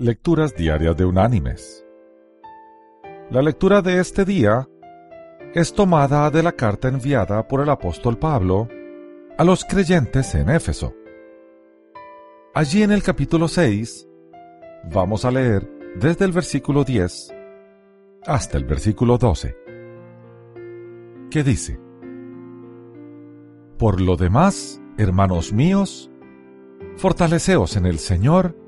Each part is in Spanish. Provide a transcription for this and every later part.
Lecturas Diarias de Unánimes. La lectura de este día es tomada de la carta enviada por el apóstol Pablo a los creyentes en Éfeso. Allí en el capítulo 6 vamos a leer desde el versículo 10 hasta el versículo 12, que dice, Por lo demás, hermanos míos, fortaleceos en el Señor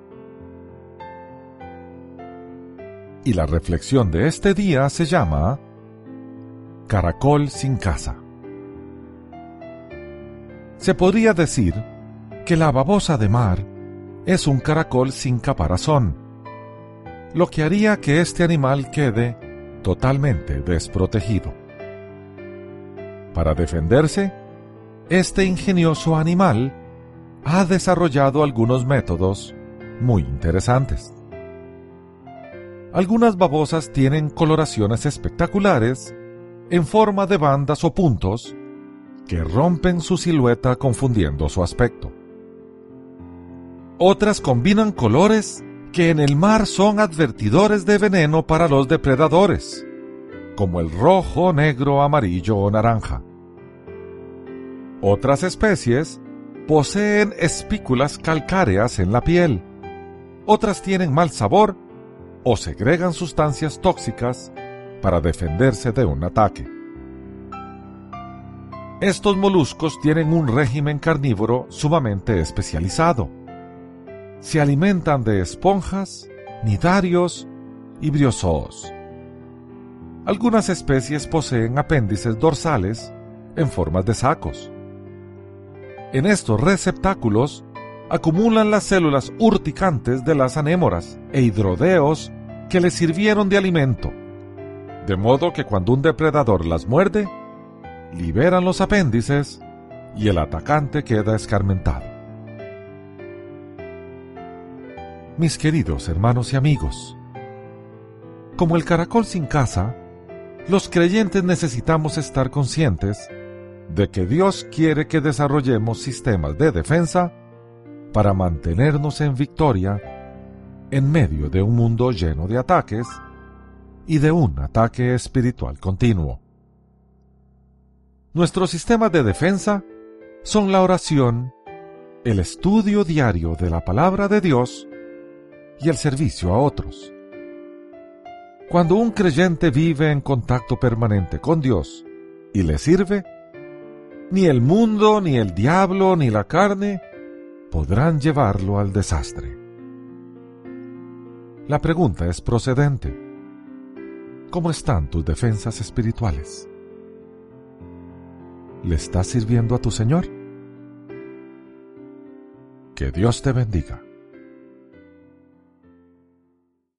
Y la reflexión de este día se llama Caracol sin casa. Se podría decir que la babosa de mar es un caracol sin caparazón, lo que haría que este animal quede totalmente desprotegido. Para defenderse, este ingenioso animal ha desarrollado algunos métodos muy interesantes. Algunas babosas tienen coloraciones espectaculares en forma de bandas o puntos que rompen su silueta confundiendo su aspecto. Otras combinan colores que en el mar son advertidores de veneno para los depredadores, como el rojo, negro, amarillo o naranja. Otras especies poseen espículas calcáreas en la piel. Otras tienen mal sabor o segregan sustancias tóxicas para defenderse de un ataque. Estos moluscos tienen un régimen carnívoro sumamente especializado. Se alimentan de esponjas, nidarios y briozoos. Algunas especies poseen apéndices dorsales en formas de sacos. En estos receptáculos acumulan las células urticantes de las anémoras e hidrodeos que les sirvieron de alimento, de modo que cuando un depredador las muerde, liberan los apéndices y el atacante queda escarmentado. Mis queridos hermanos y amigos, como el caracol sin casa, los creyentes necesitamos estar conscientes de que Dios quiere que desarrollemos sistemas de defensa para mantenernos en victoria en medio de un mundo lleno de ataques y de un ataque espiritual continuo. Nuestros sistemas de defensa son la oración, el estudio diario de la palabra de Dios y el servicio a otros. Cuando un creyente vive en contacto permanente con Dios y le sirve, ni el mundo, ni el diablo, ni la carne podrán llevarlo al desastre. La pregunta es procedente. ¿Cómo están tus defensas espirituales? ¿Le estás sirviendo a tu Señor? Que Dios te bendiga.